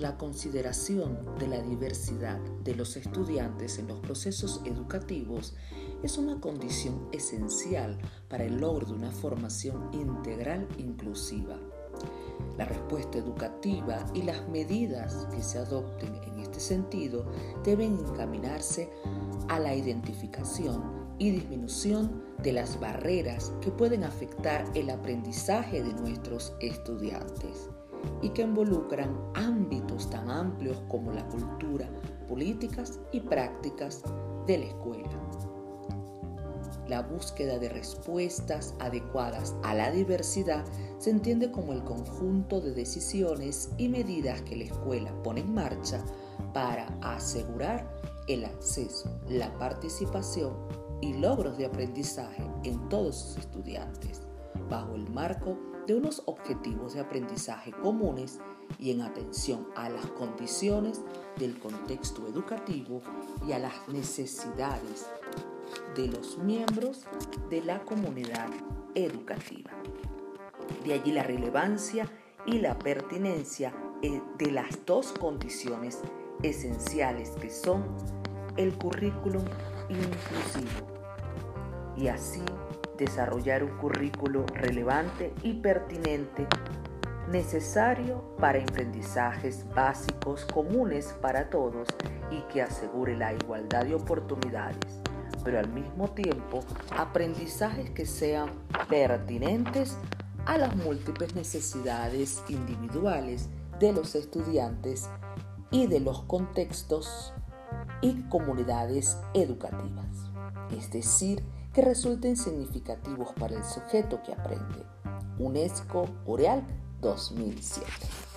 la consideración de la diversidad de los estudiantes en los procesos educativos es una condición esencial para el logro de una formación integral inclusiva. La respuesta educativa y las medidas que se adopten en este sentido deben encaminarse a la identificación y disminución de las barreras que pueden afectar el aprendizaje de nuestros estudiantes y que involucran ámbitos tan amplios como la cultura, políticas y prácticas de la escuela. La búsqueda de respuestas adecuadas a la diversidad se entiende como el conjunto de decisiones y medidas que la escuela pone en marcha para asegurar el acceso, la participación y logros de aprendizaje en todos sus estudiantes, bajo el marco de unos objetivos de aprendizaje comunes y en atención a las condiciones del contexto educativo y a las necesidades de los miembros de la comunidad educativa. De allí la relevancia y la pertinencia eh, de las dos condiciones esenciales que son el currículum inclusivo y así desarrollar un currículo relevante y pertinente necesario para aprendizajes básicos comunes para todos y que asegure la igualdad de oportunidades, pero al mismo tiempo aprendizajes que sean pertinentes a las múltiples necesidades individuales de los estudiantes y de los contextos y comunidades educativas. Es decir, que resulten significativos para el sujeto que aprende. UNESCO Boreal 2007.